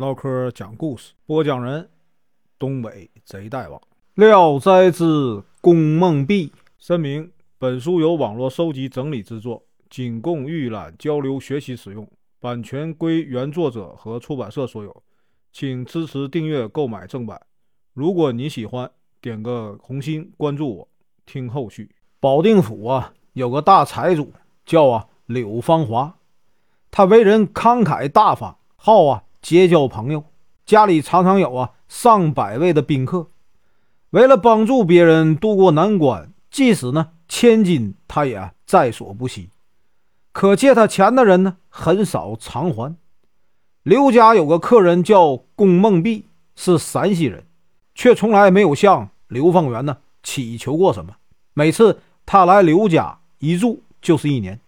唠嗑讲故事，播讲人：东北贼大王。《聊斋之宫梦壁》声明：本书由网络收集整理制作，仅供预览、交流、学习使用，版权归原作者和出版社所有，请支持订阅、购买正版。如果你喜欢，点个红心，关注我，听后续。保定府啊，有个大财主叫啊柳芳华，他为人慷慨大方，好啊结交朋友，家里常常有啊上百位的宾客。为了帮助别人渡过难关，即使呢千金他也在所不惜。可借他钱的人呢很少偿还。刘家有个客人叫龚梦碧，是陕西人，却从来没有向刘方元呢祈求过什么。每次。他来刘家一住就是一年，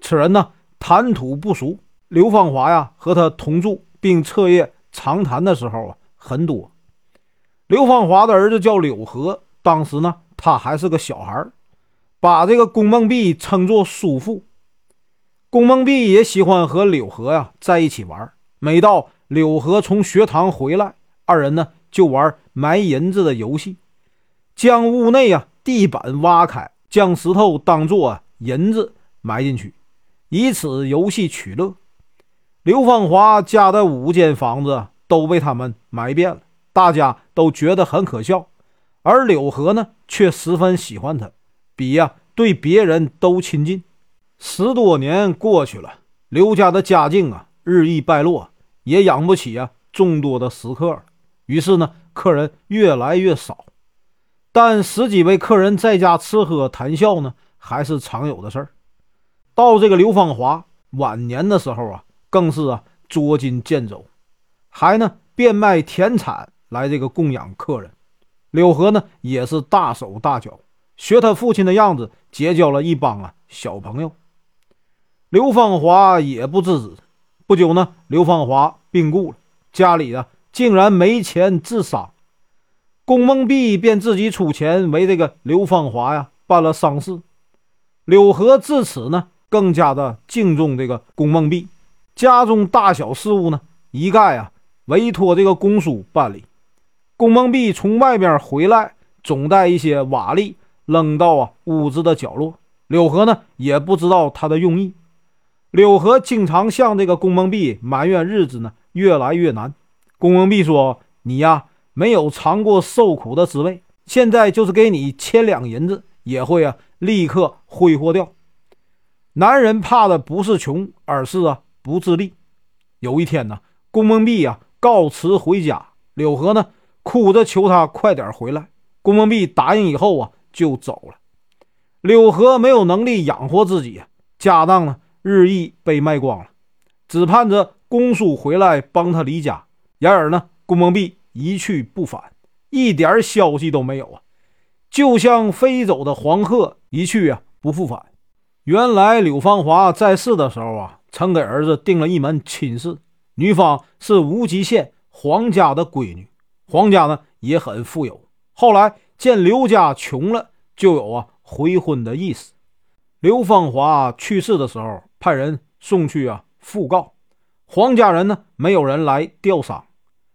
此人呢谈吐不俗。刘芳华呀和他同住并彻夜长谈的时候啊很多。刘芳华的儿子叫柳河，当时呢他还是个小孩把这个龚梦碧称作叔父。龚梦碧也喜欢和柳河呀在一起玩。每到柳河从学堂回来，二人呢就玩埋银子的游戏，将屋内啊地板挖开。将石头当做银子埋进去，以此游戏取乐。刘芳华家的五间房子都被他们埋遍了，大家都觉得很可笑。而柳河呢，却十分喜欢他，比呀对别人都亲近。十多年过去了，刘家的家境啊日益败落，也养不起啊众多的食客。于是呢，客人越来越少。但十几位客人在家吃喝谈笑呢，还是常有的事儿。到这个刘芳华晚年的时候啊，更是啊捉襟见肘，还呢变卖田产来这个供养客人。柳河呢也是大手大脚，学他父亲的样子，结交了一帮啊小朋友。刘芳华也不自知，不久呢，刘芳华病故了，家里啊竟然没钱治丧。龚梦碧便自己出钱为这个刘芳华呀办了丧事。柳河自此呢更加的敬重这个龚梦碧，家中大小事务呢一概啊委托这个公叔办理。龚梦碧从外边回来，总带一些瓦砾扔到啊屋子的角落。柳河呢也不知道他的用意。柳河经常向这个龚梦碧埋怨日子呢越来越难。龚梦碧说：“你呀。”没有尝过受苦的滋味，现在就是给你千两银子，也会啊立刻挥霍掉。男人怕的不是穷，而是啊不自立。有一天呢，宫梦碧啊告辞回家，柳河呢哭着求他快点回来。宫梦碧答应以后啊就走了。柳河没有能力养活自己，家当呢日益被卖光了，只盼着公叔回来帮他离家。然而呢，宫梦碧。一去不返，一点消息都没有啊！就像飞走的黄鹤，一去啊不复返。原来柳芳华在世的时候啊，曾给儿子定了一门亲事，女方是无极县黄家的闺女，黄家呢也很富有。后来见刘家穷了，就有啊回婚的意思。刘芳华去世的时候，派人送去啊讣告，黄家人呢没有人来吊丧。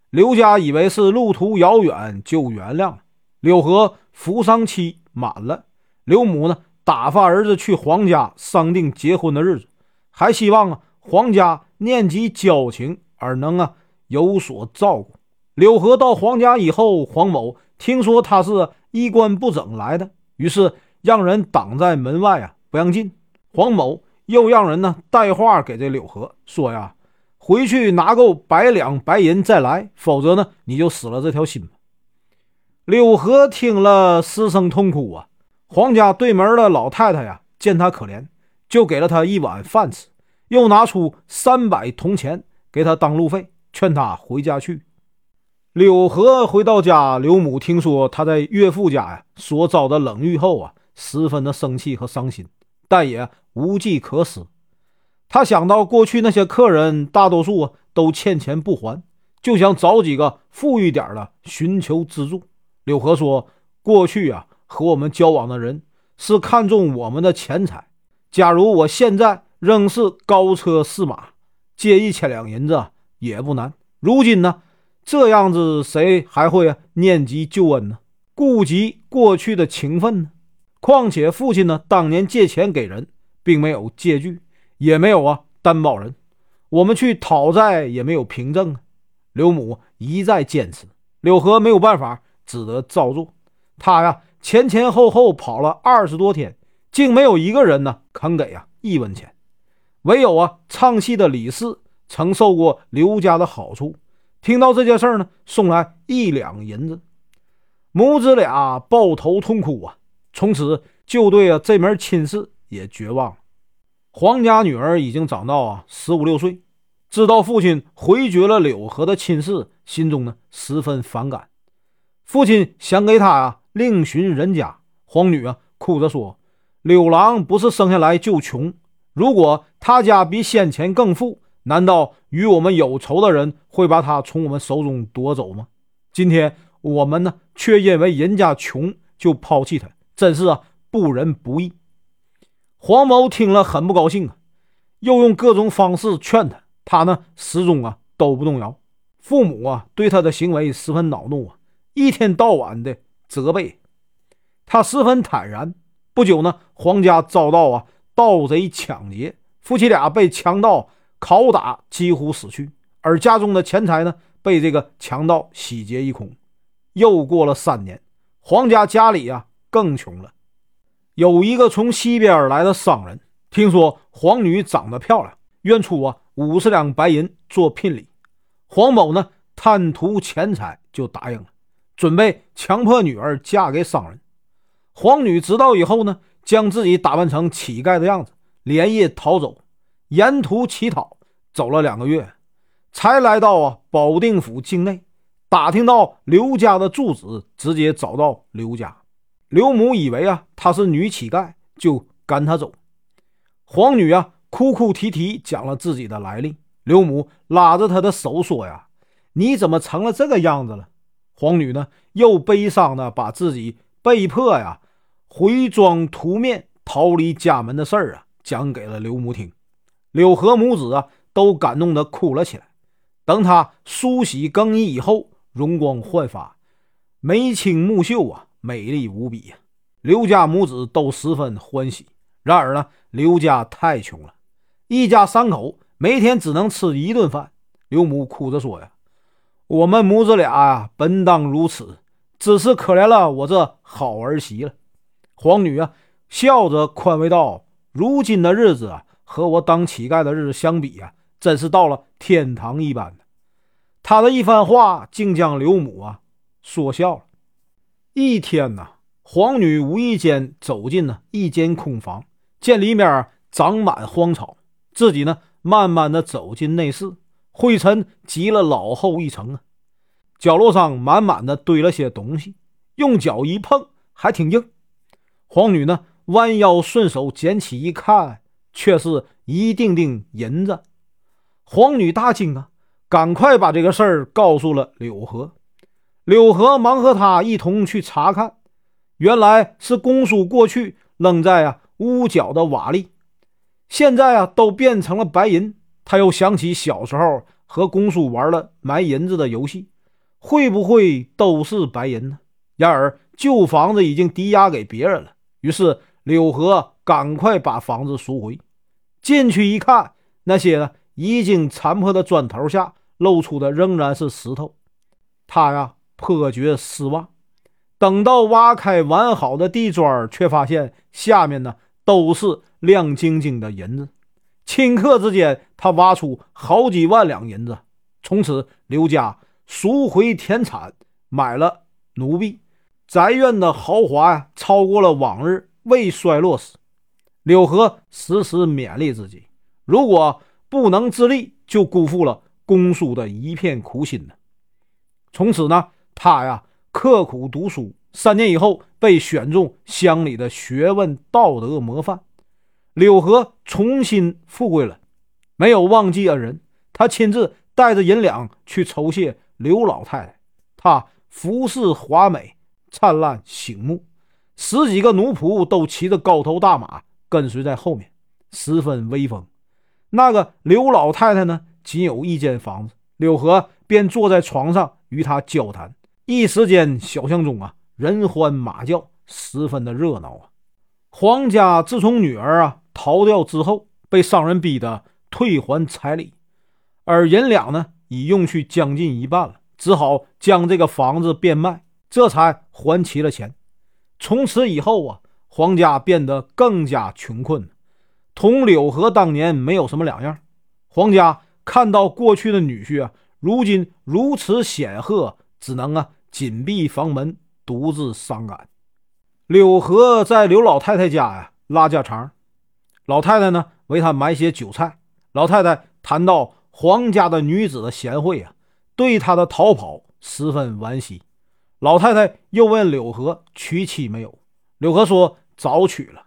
刘家以为是路途遥远，就原谅了。柳河服丧期满了，刘母呢打发儿子去黄家商定结婚的日子，还希望啊黄家念及交情而能啊有所照顾。柳河到黄家以后，黄某听说他是衣冠不整来的，于是让人挡在门外啊不让进。黄某又让人呢带话给这柳河说呀。回去拿够百两白银再来，否则呢，你就死了这条心吧。柳河听了，失声痛哭啊。黄家对门的老太太呀，见他可怜，就给了他一碗饭吃，又拿出三百铜钱给他当路费，劝他回家去。柳河回到家，刘母听说他在岳父家呀所遭的冷遇后啊，十分的生气和伤心，但也无计可施。他想到过去那些客人大多数啊都欠钱不还，就想找几个富裕点的寻求资助。柳河说：“过去啊和我们交往的人是看中我们的钱财，假如我现在仍是高车驷马，借一千两银子也不难。如今呢，这样子谁还会念及旧恩呢？顾及过去的情分呢？况且父亲呢，当年借钱给人，并没有借据，也没有啊担保人，我们去讨债也没有凭证啊。刘母一再坚持，柳河没有办法，只得照做。他呀，前前后后跑了二十多天，竟没有一个人呢肯给啊一文钱。唯有啊，唱戏的李四曾受过刘家的好处，听到这件事呢，送来一两银子。母子俩抱头痛哭啊，从此就对啊这门亲事也绝望了。黄家女儿已经长到啊十五六岁，知道父亲回绝了柳河的亲事，心中呢十分反感。父亲想给他啊另寻人家，黄女啊哭着说：“柳郎不是生下来就穷。”如果他家比先前更富，难道与我们有仇的人会把他从我们手中夺走吗？今天我们呢，却因为人家穷就抛弃他，真是啊不仁不义。黄某听了很不高兴啊，又用各种方式劝他，他呢始终啊都不动摇。父母啊对他的行为十分恼怒啊，一天到晚的责备他，十分坦然。不久呢，黄家遭到啊。盗贼抢劫，夫妻俩被强盗拷打，几乎死去。而家中的钱财呢，被这个强盗洗劫一空。又过了三年，黄家家里啊更穷了。有一个从西边来的商人，听说黄女长得漂亮，愿出啊五十两白银做聘礼。黄某呢贪图钱财，就答应了，准备强迫女儿嫁给商人。黄女知道以后呢。将自己打扮成乞丐的样子，连夜逃走，沿途乞讨，走了两个月，才来到啊保定府境内，打听到刘家的住址，直接找到刘家。刘母以为啊她是女乞丐，就赶她走。黄女啊哭哭啼啼讲了自己的来历，刘母拉着她的手说呀：“你怎么成了这个样子了？”黄女呢又悲伤的把自己被迫呀。回庄涂面、逃离家门的事儿啊，讲给了刘母听。柳河母子啊，都感动的哭了起来。等他梳洗更衣以后，容光焕发，眉清目秀啊，美丽无比呀。刘家母子都十分欢喜。然而呢，刘家太穷了，一家三口每天只能吃一顿饭。刘母哭着说呀：“我们母子俩呀，本当如此，只是可怜了我这好儿媳了。”黄女啊，笑着宽慰道：“如今的日子啊，和我当乞丐的日子相比啊，真是到了天堂一般的。”他的一番话，竟将刘母啊说笑了。一天呐，黄女无意间走进了一间空房，见里面长满荒草，自己呢，慢慢的走进内室，灰尘积了老厚一层啊，角落上满满的堆了些东西，用脚一碰，还挺硬。黄女呢，弯腰顺手捡起一看，却是一锭锭银子。黄女大惊啊，赶快把这个事儿告诉了柳河。柳河忙和他一同去查看，原来是公叔过去扔在啊屋角的瓦砾，现在啊都变成了白银。他又想起小时候和公叔玩了埋银子的游戏，会不会都是白银呢？然而旧房子已经抵押给别人了。于是柳河赶快把房子赎回，进去一看，那些呢已经残破的砖头下露出的仍然是石头，他呀颇觉失望。等到挖开完好的地砖，却发现下面呢都是亮晶晶的银子。顷刻之间，他挖出好几万两银子。从此，刘家赎回田产，买了奴婢。宅院的豪华呀，超过了往日，未衰落时。柳河时时勉励自己，如果不能自立，就辜负了公叔的一片苦心呢。从此呢，他呀刻苦读书，三年以后被选中乡里的学问道德模范。柳河重新富贵了，没有忘记恩人，他亲自带着银两去酬谢刘老太太。他服饰华美。灿烂醒目，十几个奴仆都骑着高头大马跟随在后面，十分威风。那个刘老太太呢，仅有一间房子，柳河便坐在床上与他交谈。一时间，小巷中啊，人欢马叫，十分的热闹啊。黄家自从女儿啊逃掉之后，被商人逼得退还彩礼，而银两呢已用去将近一半了，只好将这个房子变卖，这才还齐了钱。从此以后啊，黄家变得更加穷困，同柳河当年没有什么两样。黄家看到过去的女婿啊，如今如此显赫。只能啊，紧闭房门，独自伤感。柳河在刘老太太家呀拉家常，老太太呢为他买些酒菜。老太太谈到黄家的女子的贤惠啊，对他的逃跑十分惋惜。老太太又问柳河娶妻没有，柳河说早娶了。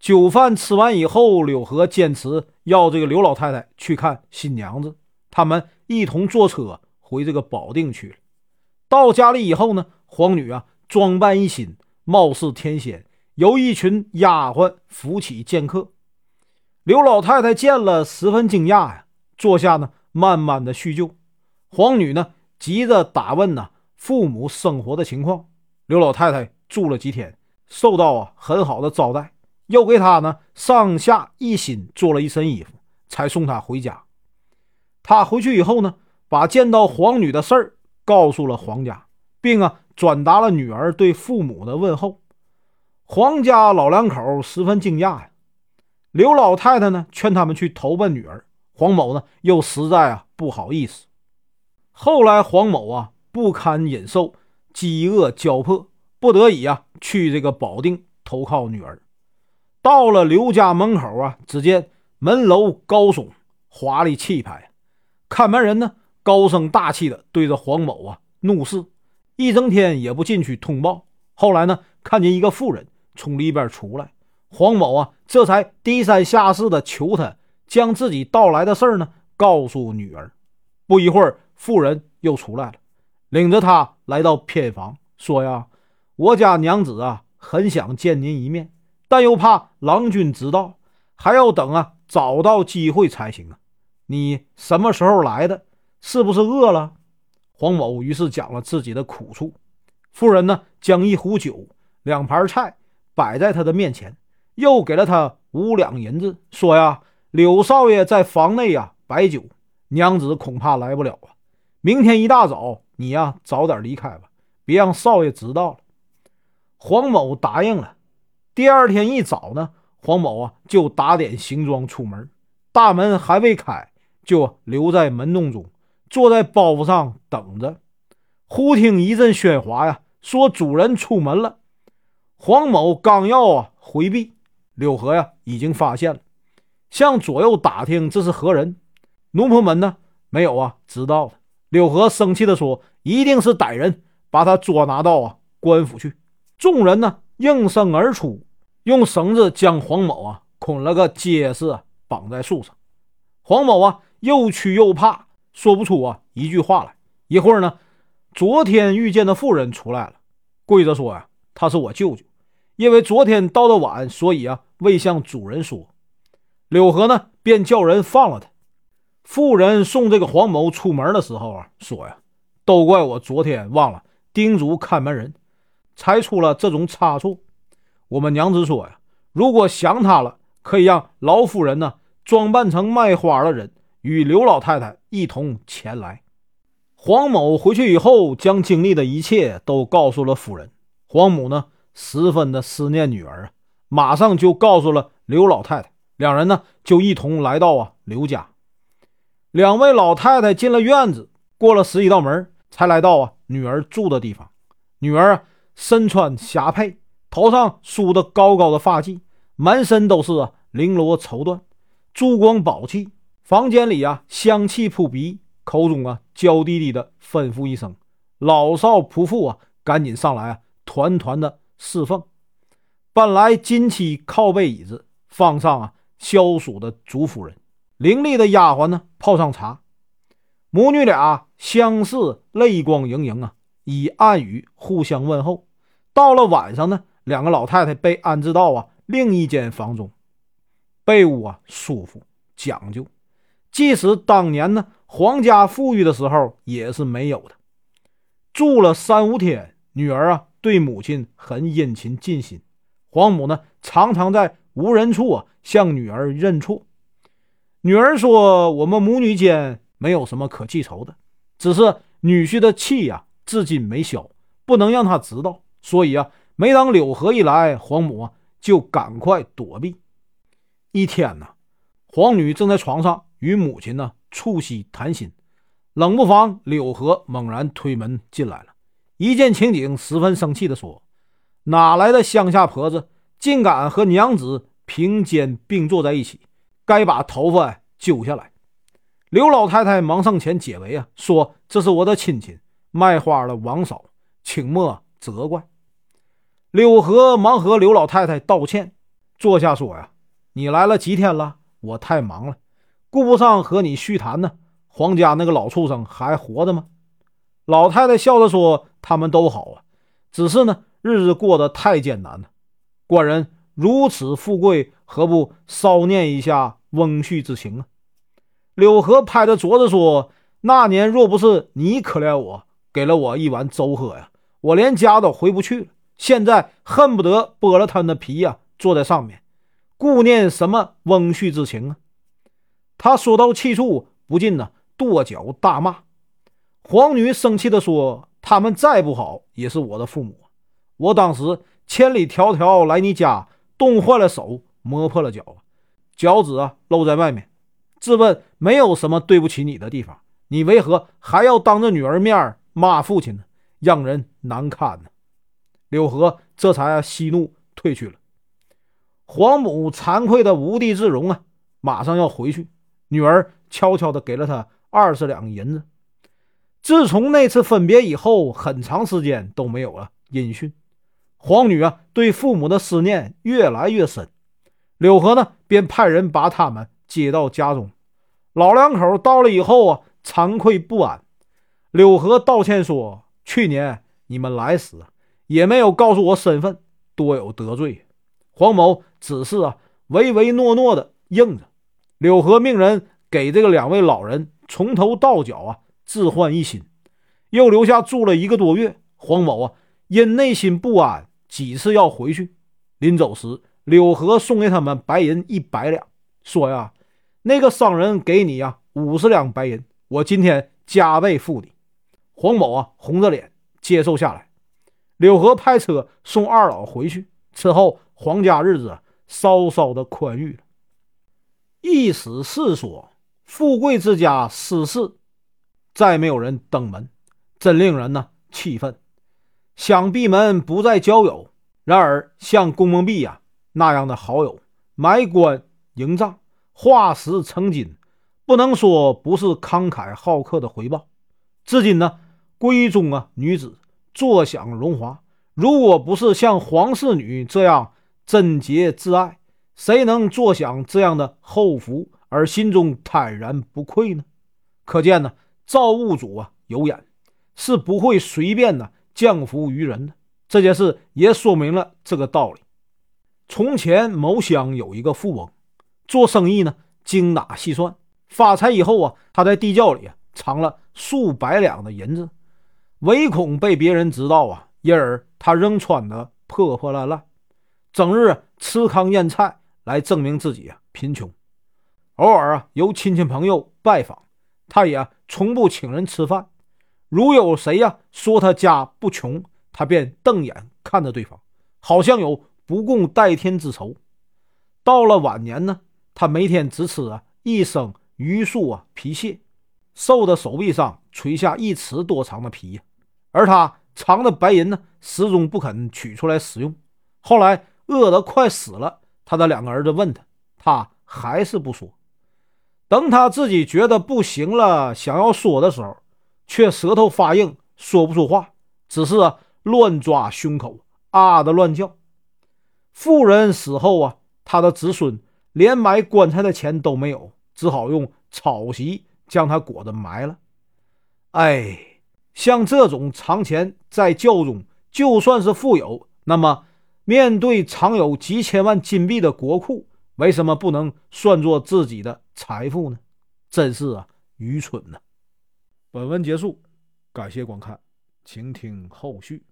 酒饭吃完以后，柳河坚持要这个刘老太太去看新娘子，他们一同坐车回这个保定去了。到家里以后呢，皇女啊装扮一新，貌似天仙，由一群丫鬟扶起见客。刘老太太见了，十分惊讶呀，坐下呢，慢慢的叙旧。皇女呢急着打问呢父母生活的情况。刘老太太住了几天，受到啊很好的招待，又给她呢上下一心做了一身衣服，才送她回家。她回去以后呢，把见到皇女的事儿。告诉了黄家，并啊转达了女儿对父母的问候。黄家老两口十分惊讶呀。刘老太太呢劝他们去投奔女儿，黄某呢又实在啊不好意思。后来黄某啊不堪忍受饥饿交迫，不得已啊去这个保定投靠女儿。到了刘家门口啊，只见门楼高耸，华丽气派，看门人呢。高声大气的对着黄某啊怒视，一整天也不进去通报。后来呢，看见一个妇人从里边出来，黄某啊这才低三下四的求他将自己到来的事儿呢告诉女儿。不一会儿，妇人又出来了，领着他来到偏房，说呀：“我家娘子啊很想见您一面，但又怕郎君知道，还要等啊找到机会才行啊。你什么时候来的？”是不是饿了？黄某于是讲了自己的苦处。妇人呢，将一壶酒、两盘菜摆在他的面前，又给了他五两银子，说呀：“柳少爷在房内呀摆酒，娘子恐怕来不了啊。明天一大早，你呀早点离开吧，别让少爷知道了。”黄某答应了。第二天一早呢，黄某啊就打点行装出门，大门还未开，就留在门洞中。坐在包袱上等着，忽听一阵喧哗呀，说主人出门了。黄某刚要啊回避，柳河呀已经发现了，向左右打听这是何人。奴仆们呢没有啊知道的。柳河生气地说：“一定是歹人，把他捉拿到啊官府去。”众人呢应声而出，用绳子将黄某啊捆了个结实，绑在树上。黄某啊又屈又怕。说不出啊一句话来。一会儿呢，昨天遇见的妇人出来了，跪着说呀：“他是我舅舅，因为昨天到的晚，所以啊未向主人说。”柳河呢便叫人放了他。妇人送这个黄某出门的时候啊，说呀：“都怪我昨天忘了叮嘱看门人，才出了这种差错。”我们娘子说呀：“如果想他了，可以让老夫人呢装扮成卖花的人。”与刘老太太一同前来。黄某回去以后，将经历的一切都告诉了夫人。黄母呢，十分的思念女儿啊，马上就告诉了刘老太太。两人呢，就一同来到啊刘家。两位老太太进了院子，过了十几道门，才来到啊女儿住的地方。女儿啊身穿霞帔，头上梳的高高的发髻，满身都是绫罗绸缎，珠光宝气。房间里啊，香气扑鼻，口中啊娇滴滴的吩咐一声：“老少仆妇啊，赶紧上来啊，团团的侍奉。”搬来金漆靠背椅子，放上啊消暑的竹夫人，伶俐的丫鬟呢泡上茶。母女俩相视泪光盈盈啊，以暗语互相问候。到了晚上呢，两个老太太被安置到啊另一间房中，被窝啊舒服讲究。即使当年呢，皇家富裕的时候也是没有的。住了三五天，女儿啊对母亲很殷勤尽心，皇母呢常常在无人处啊向女儿认错。女儿说：“我们母女间没有什么可记仇的，只是女婿的气呀至今没消，不能让他知道。所以啊，每当柳河一来，皇母啊就赶快躲避。一天呢，皇女正在床上。”与母亲呢促膝谈心，冷不防柳河猛然推门进来了，一见情景，十分生气地说：“哪来的乡下婆子，竟敢和娘子平肩并坐在一起？该把头发揪下来！”刘老太太忙上前解围啊，说：“这是我的亲戚卖花的王嫂，请莫责怪。”柳河忙和刘老太太道歉，坐下说：“呀，你来了几天了？我太忙了。”顾不上和你叙谈呢，黄家那个老畜生还活着吗？老太太笑着说：“他们都好啊，只是呢，日子过得太艰难了。官人如此富贵，何不稍念一下翁婿之情啊？”柳河拍着桌子说：“那年若不是你可怜我，给了我一碗粥喝呀，我连家都回不去了。现在恨不得剥了他的皮呀，坐在上面，顾念什么翁婿之情啊？”他说到气处，不禁呢跺脚大骂。皇女生气地说：“他们再不好，也是我的父母。我当时千里迢迢来你家，冻坏了手，磨破了脚，脚趾啊露在外面。自问没有什么对不起你的地方，你为何还要当着女儿面骂父亲呢？让人难堪呢。”柳河这才息怒退去了。皇母惭愧的无地自容啊，马上要回去。女儿悄悄地给了他二十两银子。自从那次分别以后，很长时间都没有了音讯。皇女啊，对父母的思念越来越深。柳河呢，便派人把他们接到家中。老两口到了以后啊，惭愧不安。柳河道歉说：“去年你们来时，也没有告诉我身份，多有得罪。”黄某只是啊，唯唯诺诺的应着。柳河命人给这个两位老人从头到脚啊置换一新，又留下住了一个多月。黄某啊因内心不安，几次要回去。临走时，柳河送给他们白银一百两，说呀：“那个商人给你呀五十两白银，我今天加倍付你。”黄某啊红着脸接受下来。柳河派车送二老回去。此后，黄家日子稍稍的宽裕了。意思是说，富贵之家失事，再没有人登门，真令人呢气愤。想闭门不再交友，然而像宫梦弼呀那样的好友，埋棺营葬，化石成金，不能说不是慷慨好客的回报。至今呢，闺中啊女子坐享荣华，如果不是像皇室女这样贞洁自爱。谁能坐享这样的厚福而心中坦然不愧呢？可见呢，造物主啊有眼，是不会随便的降福于人的。这件事也说明了这个道理。从前某乡有一个富翁，做生意呢精打细算，发财以后啊，他在地窖里啊藏了数百两的银子，唯恐被别人知道啊，因而他仍穿得破破烂烂，整日吃糠咽菜。来证明自己啊贫穷，偶尔啊由亲戚朋友拜访，他也从不请人吃饭。如有谁呀说他家不穷，他便瞪眼看着对方，好像有不共戴天之仇。到了晚年呢，他每天只吃啊一生榆树啊皮屑，瘦的手臂上垂下一尺多长的皮呀，而他藏的白银呢，始终不肯取出来使用。后来饿得快死了。他的两个儿子问他，他还是不说。等他自己觉得不行了，想要说的时候，却舌头发硬，说不出话，只是乱抓胸口，啊的乱叫。妇人死后啊，他的子孙连买棺材的钱都没有，只好用草席将他裹着埋了。哎，像这种藏钱在窖中，就算是富有，那么。面对藏有几千万金币的国库，为什么不能算作自己的财富呢？真是啊愚蠢呐！本文结束，感谢观看，请听后续。